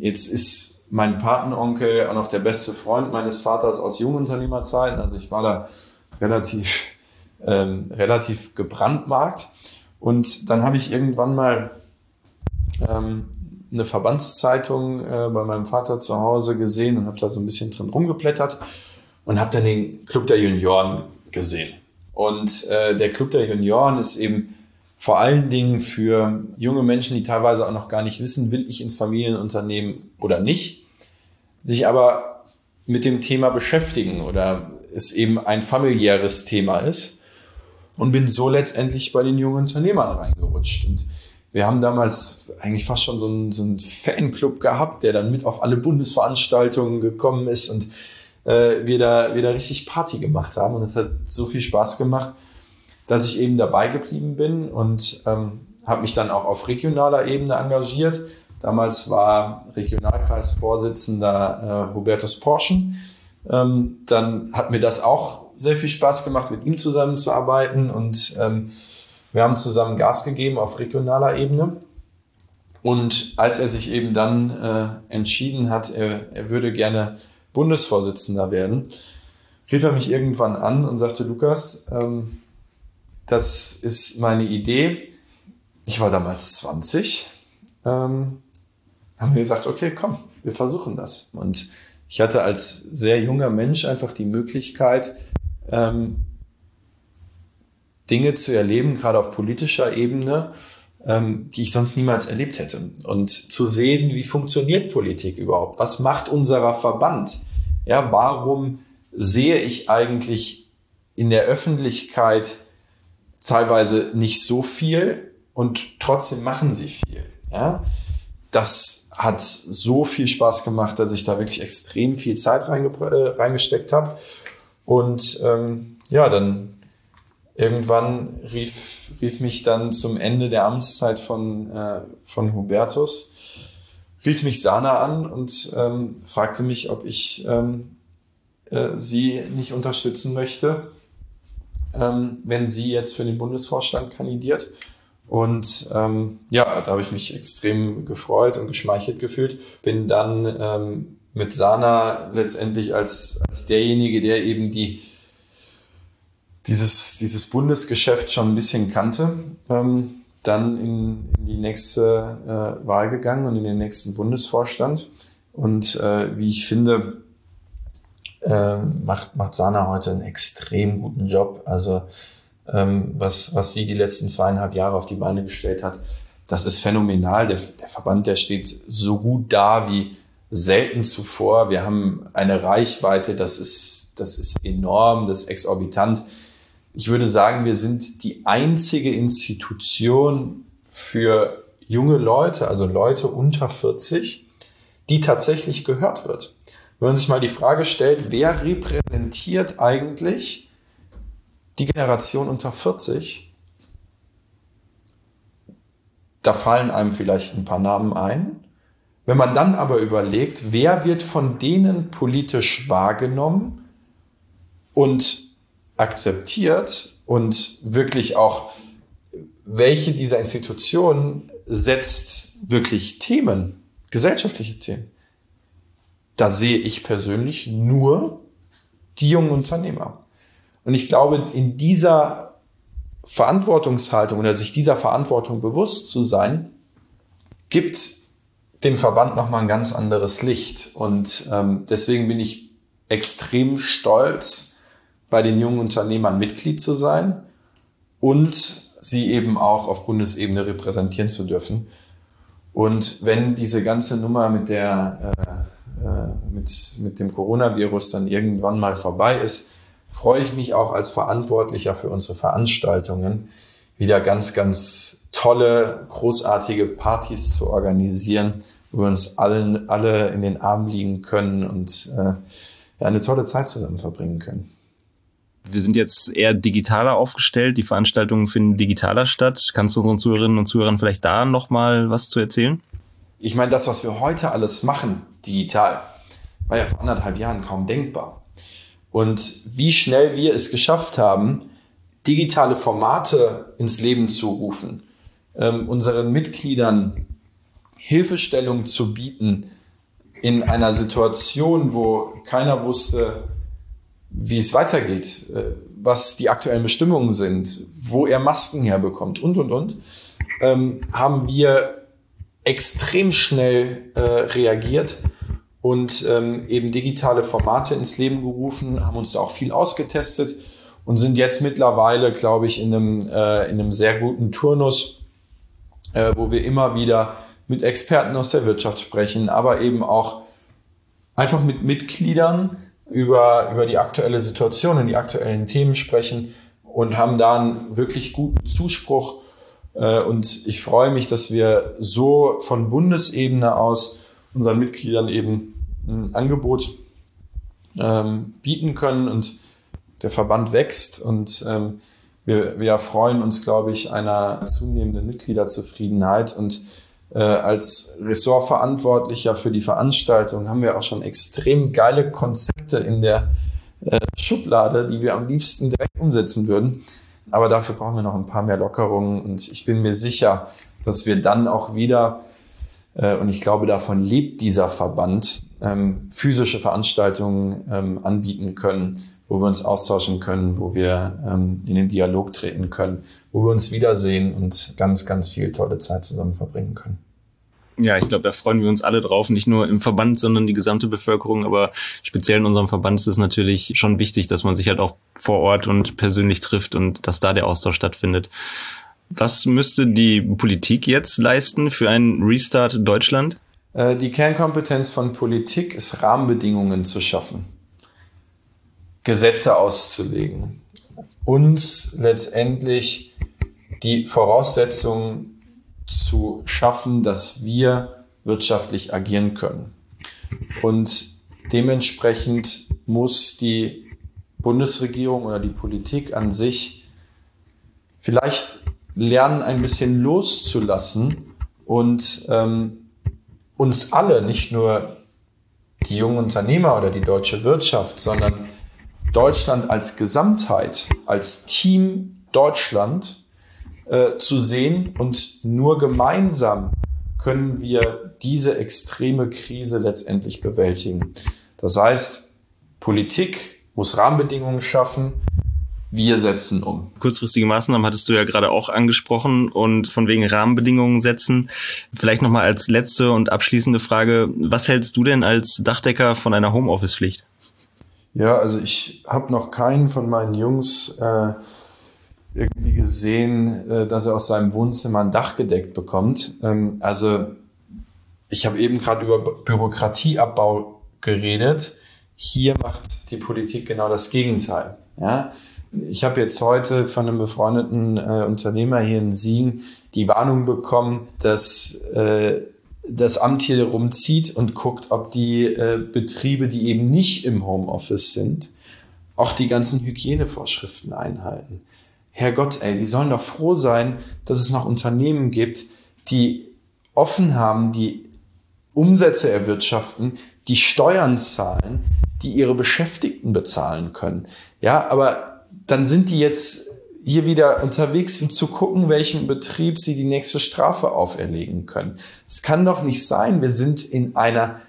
Jetzt ist mein Patenonkel auch noch der beste Freund meines Vaters aus Jungunternehmerzeiten, also ich war da relativ ähm, relativ gebrandmarkt. Und dann habe ich irgendwann mal ähm, eine Verbandszeitung äh, bei meinem Vater zu Hause gesehen und habe da so ein bisschen drin rumgeblättert und habe dann den Club der Junioren gesehen. Und äh, der Club der Junioren ist eben vor allen Dingen für junge Menschen, die teilweise auch noch gar nicht wissen, will ich ins Familienunternehmen oder nicht, sich aber mit dem Thema beschäftigen oder es eben ein familiäres Thema ist und bin so letztendlich bei den jungen Unternehmern reingerutscht. Und wir haben damals eigentlich fast schon so einen, so einen Fanclub gehabt, der dann mit auf alle Bundesveranstaltungen gekommen ist und äh, wir, da, wir da richtig Party gemacht haben. Und es hat so viel Spaß gemacht, dass ich eben dabei geblieben bin und ähm, habe mich dann auch auf regionaler Ebene engagiert. Damals war Regionalkreisvorsitzender äh, Hubertus Porschen. Ähm, dann hat mir das auch sehr viel Spaß gemacht, mit ihm zusammenzuarbeiten und ähm, wir haben zusammen Gas gegeben auf regionaler Ebene. Und als er sich eben dann äh, entschieden hat, er, er würde gerne Bundesvorsitzender werden, rief er mich irgendwann an und sagte, Lukas, ähm, das ist meine Idee. Ich war damals 20. Ähm, haben wir gesagt, okay, komm, wir versuchen das. Und ich hatte als sehr junger Mensch einfach die Möglichkeit, ähm, Dinge zu erleben, gerade auf politischer Ebene, ähm, die ich sonst niemals erlebt hätte. Und zu sehen, wie funktioniert Politik überhaupt? Was macht unserer Verband? Ja, warum sehe ich eigentlich in der Öffentlichkeit teilweise nicht so viel und trotzdem machen sie viel? Ja, das hat so viel Spaß gemacht, dass ich da wirklich extrem viel Zeit reinge äh, reingesteckt habe. Und ähm, ja, dann irgendwann rief, rief mich dann zum Ende der Amtszeit von, äh, von Hubertus, rief mich Sana an und ähm, fragte mich, ob ich ähm, äh, sie nicht unterstützen möchte ähm, wenn sie jetzt für den Bundesvorstand kandidiert. Und ähm, ja, da habe ich mich extrem gefreut und geschmeichelt gefühlt. Bin dann ähm, mit Sana letztendlich als, als derjenige, der eben die dieses, dieses Bundesgeschäft schon ein bisschen kannte, ähm, dann in, in die nächste äh, Wahl gegangen und in den nächsten Bundesvorstand. Und äh, wie ich finde, äh, macht, macht Sana heute einen extrem guten Job. Also ähm, was, was sie die letzten zweieinhalb Jahre auf die Beine gestellt hat, das ist phänomenal. Der, der Verband, der steht so gut da wie selten zuvor. Wir haben eine Reichweite, das ist, das ist enorm, das ist exorbitant. Ich würde sagen, wir sind die einzige Institution für junge Leute, also Leute unter 40, die tatsächlich gehört wird. Wenn man sich mal die Frage stellt, wer repräsentiert eigentlich die Generation unter 40, da fallen einem vielleicht ein paar Namen ein. Wenn man dann aber überlegt, wer wird von denen politisch wahrgenommen und akzeptiert und wirklich auch, welche dieser Institutionen setzt wirklich Themen, gesellschaftliche Themen. Da sehe ich persönlich nur die jungen Unternehmer. Und ich glaube, in dieser Verantwortungshaltung oder sich dieser Verantwortung bewusst zu sein, gibt dem Verband nochmal ein ganz anderes Licht. Und ähm, deswegen bin ich extrem stolz, bei den jungen Unternehmern Mitglied zu sein und sie eben auch auf Bundesebene repräsentieren zu dürfen. Und wenn diese ganze Nummer mit der äh, mit, mit dem Coronavirus dann irgendwann mal vorbei ist, freue ich mich auch als Verantwortlicher für unsere Veranstaltungen wieder ganz, ganz tolle, großartige Partys zu organisieren, wo wir uns allen, alle in den Armen liegen können und äh, ja, eine tolle Zeit zusammen verbringen können wir sind jetzt eher digitaler aufgestellt. Die Veranstaltungen finden digitaler statt. Kannst du unseren Zuhörerinnen und Zuhörern vielleicht da nochmal was zu erzählen? Ich meine, das, was wir heute alles machen, digital, war ja vor anderthalb Jahren kaum denkbar. Und wie schnell wir es geschafft haben, digitale Formate ins Leben zu rufen, ähm, unseren Mitgliedern Hilfestellung zu bieten in einer Situation, wo keiner wusste, wie es weitergeht, äh, was die aktuellen Bestimmungen sind, wo er Masken herbekommt und, und, und, ähm, haben wir extrem schnell äh, reagiert und ähm, eben digitale Formate ins Leben gerufen, haben uns da auch viel ausgetestet und sind jetzt mittlerweile, glaube ich, in einem, äh, in einem sehr guten Turnus, äh, wo wir immer wieder mit Experten aus der Wirtschaft sprechen, aber eben auch einfach mit Mitgliedern, über, über die aktuelle Situation und die aktuellen Themen sprechen und haben da einen wirklich guten Zuspruch. Äh, und ich freue mich, dass wir so von Bundesebene aus unseren Mitgliedern eben ein Angebot ähm, bieten können und der Verband wächst und ähm, wir, wir freuen uns, glaube ich, einer zunehmenden Mitgliederzufriedenheit und äh, als Ressortverantwortlicher für die Veranstaltung haben wir auch schon extrem geile Konzepte in der äh, Schublade, die wir am liebsten direkt umsetzen würden. Aber dafür brauchen wir noch ein paar mehr Lockerungen und ich bin mir sicher, dass wir dann auch wieder, äh, und ich glaube, davon lebt dieser Verband, ähm, physische Veranstaltungen ähm, anbieten können, wo wir uns austauschen können, wo wir ähm, in den Dialog treten können, wo wir uns wiedersehen und ganz, ganz viel tolle Zeit zusammen verbringen können. Ja, ich glaube, da freuen wir uns alle drauf, nicht nur im Verband, sondern die gesamte Bevölkerung. Aber speziell in unserem Verband ist es natürlich schon wichtig, dass man sich halt auch vor Ort und persönlich trifft und dass da der Austausch stattfindet. Was müsste die Politik jetzt leisten für einen Restart Deutschland? Äh, die Kernkompetenz von Politik ist, Rahmenbedingungen zu schaffen. Gesetze auszulegen, uns letztendlich die Voraussetzungen zu schaffen, dass wir wirtschaftlich agieren können. Und dementsprechend muss die Bundesregierung oder die Politik an sich vielleicht lernen, ein bisschen loszulassen und ähm, uns alle, nicht nur die jungen Unternehmer oder die deutsche Wirtschaft, sondern Deutschland als Gesamtheit, als Team Deutschland äh, zu sehen und nur gemeinsam können wir diese extreme Krise letztendlich bewältigen. Das heißt, Politik muss Rahmenbedingungen schaffen, wir setzen um. Kurzfristige Maßnahmen hattest du ja gerade auch angesprochen und von wegen Rahmenbedingungen setzen. Vielleicht nochmal als letzte und abschließende Frage, was hältst du denn als Dachdecker von einer Homeoffice-Pflicht? Ja, also ich habe noch keinen von meinen Jungs äh, irgendwie gesehen, äh, dass er aus seinem Wohnzimmer ein Dach gedeckt bekommt. Ähm, also ich habe eben gerade über Bürokratieabbau geredet. Hier macht die Politik genau das Gegenteil. Ja, ich habe jetzt heute von einem befreundeten äh, Unternehmer hier in Siegen die Warnung bekommen, dass äh, das Amt hier rumzieht und guckt, ob die äh, Betriebe, die eben nicht im Homeoffice sind, auch die ganzen Hygienevorschriften einhalten. Herrgott, ey, die sollen doch froh sein, dass es noch Unternehmen gibt, die offen haben, die Umsätze erwirtschaften, die Steuern zahlen, die ihre Beschäftigten bezahlen können. Ja, aber dann sind die jetzt hier wieder unterwegs, um zu gucken, welchem Betrieb sie die nächste Strafe auferlegen können. Es kann doch nicht sein, wir sind in einer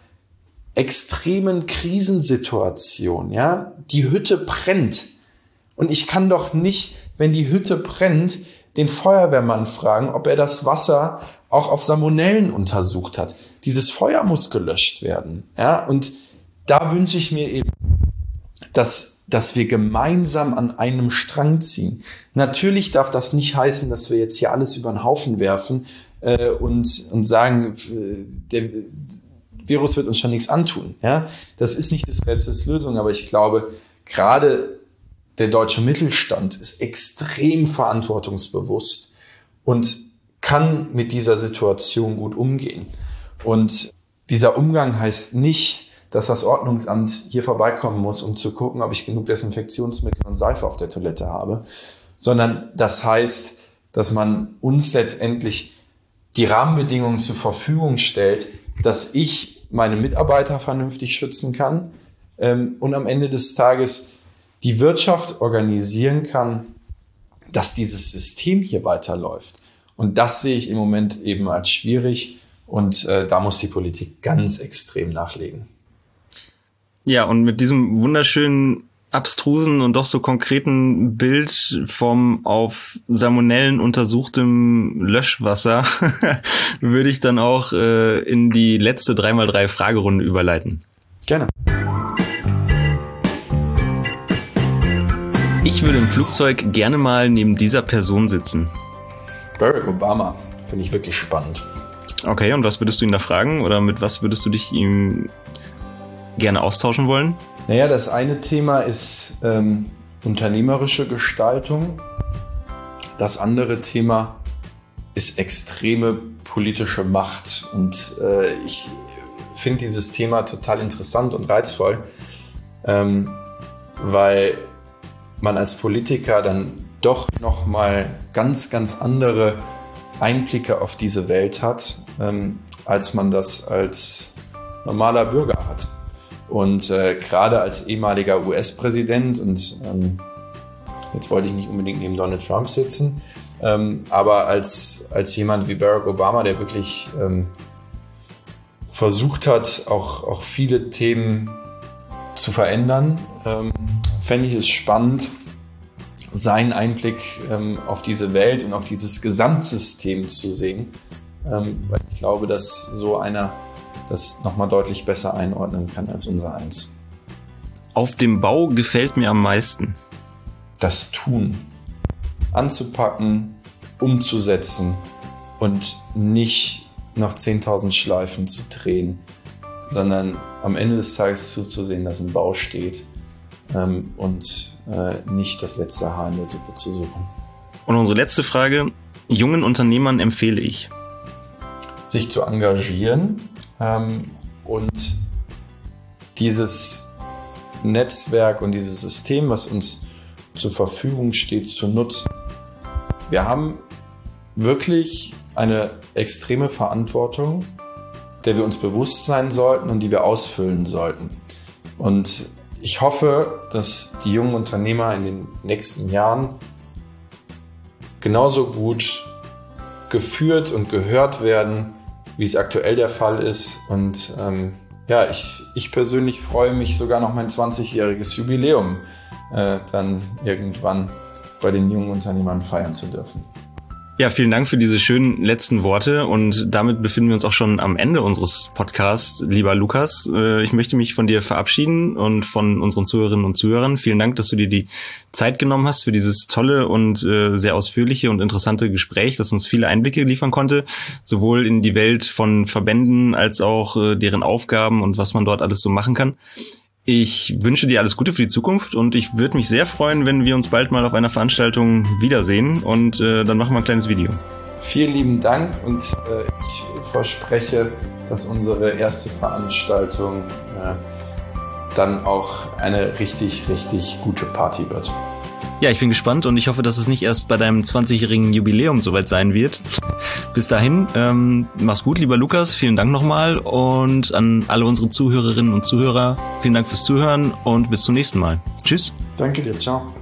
extremen Krisensituation, ja? Die Hütte brennt. Und ich kann doch nicht, wenn die Hütte brennt, den Feuerwehrmann fragen, ob er das Wasser auch auf Salmonellen untersucht hat. Dieses Feuer muss gelöscht werden, ja? Und da wünsche ich mir eben, dass dass wir gemeinsam an einem Strang ziehen. Natürlich darf das nicht heißen, dass wir jetzt hier alles über den Haufen werfen äh, und, und sagen, äh, der Virus wird uns schon nichts antun. Ja, das ist nicht das Rätsels Lösung, aber ich glaube, gerade der deutsche Mittelstand ist extrem verantwortungsbewusst und kann mit dieser Situation gut umgehen. Und dieser Umgang heißt nicht, dass das Ordnungsamt hier vorbeikommen muss, um zu gucken, ob ich genug Desinfektionsmittel und Seife auf der Toilette habe, sondern das heißt, dass man uns letztendlich die Rahmenbedingungen zur Verfügung stellt, dass ich meine Mitarbeiter vernünftig schützen kann ähm, und am Ende des Tages die Wirtschaft organisieren kann, dass dieses System hier weiterläuft. Und das sehe ich im Moment eben als schwierig und äh, da muss die Politik ganz extrem nachlegen. Ja, und mit diesem wunderschönen abstrusen und doch so konkreten Bild vom auf Salmonellen untersuchtem Löschwasser würde ich dann auch äh, in die letzte 3x3 Fragerunde überleiten. Gerne. Ich würde im Flugzeug gerne mal neben dieser Person sitzen. Barack Obama. Finde ich wirklich spannend. Okay, und was würdest du ihn da fragen? Oder mit was würdest du dich ihm gerne austauschen wollen? Naja, das eine Thema ist ähm, unternehmerische Gestaltung. Das andere Thema ist extreme politische Macht. Und äh, ich finde dieses Thema total interessant und reizvoll, ähm, weil man als Politiker dann doch noch mal ganz, ganz andere Einblicke auf diese Welt hat, ähm, als man das als normaler Bürger hat. Und äh, gerade als ehemaliger US-Präsident und ähm, jetzt wollte ich nicht unbedingt neben Donald Trump sitzen, ähm, aber als, als jemand wie Barack Obama, der wirklich ähm, versucht hat, auch, auch viele Themen zu verändern, ähm, fände ich es spannend, seinen Einblick ähm, auf diese Welt und auf dieses Gesamtsystem zu sehen, ähm, weil ich glaube, dass so einer das nochmal deutlich besser einordnen kann als unser eins. Auf dem Bau gefällt mir am meisten. Das Tun. Anzupacken, umzusetzen und nicht noch 10.000 Schleifen zu drehen, sondern am Ende des Tages zuzusehen, dass ein Bau steht ähm, und äh, nicht das letzte Haar in der Suppe zu suchen. Und unsere letzte Frage. Jungen Unternehmern empfehle ich. Sich zu engagieren, und dieses Netzwerk und dieses System, was uns zur Verfügung steht, zu nutzen. Wir haben wirklich eine extreme Verantwortung, der wir uns bewusst sein sollten und die wir ausfüllen sollten. Und ich hoffe, dass die jungen Unternehmer in den nächsten Jahren genauso gut geführt und gehört werden, wie es aktuell der Fall ist. Und ähm, ja, ich, ich persönlich freue mich sogar noch mein 20-jähriges Jubiläum äh, dann irgendwann bei den jungen Unternehmern feiern zu dürfen. Ja, vielen Dank für diese schönen letzten Worte und damit befinden wir uns auch schon am Ende unseres Podcasts. Lieber Lukas, äh, ich möchte mich von dir verabschieden und von unseren Zuhörerinnen und Zuhörern. Vielen Dank, dass du dir die Zeit genommen hast für dieses tolle und äh, sehr ausführliche und interessante Gespräch, das uns viele Einblicke liefern konnte, sowohl in die Welt von Verbänden als auch äh, deren Aufgaben und was man dort alles so machen kann. Ich wünsche dir alles Gute für die Zukunft und ich würde mich sehr freuen, wenn wir uns bald mal auf einer Veranstaltung wiedersehen und äh, dann machen wir ein kleines Video. Vielen lieben Dank und äh, ich verspreche, dass unsere erste Veranstaltung äh, dann auch eine richtig, richtig gute Party wird. Ja, ich bin gespannt und ich hoffe, dass es nicht erst bei deinem 20-jährigen Jubiläum soweit sein wird. Bis dahin, ähm, mach's gut, lieber Lukas. Vielen Dank nochmal und an alle unsere Zuhörerinnen und Zuhörer. Vielen Dank fürs Zuhören und bis zum nächsten Mal. Tschüss. Danke dir. Ciao.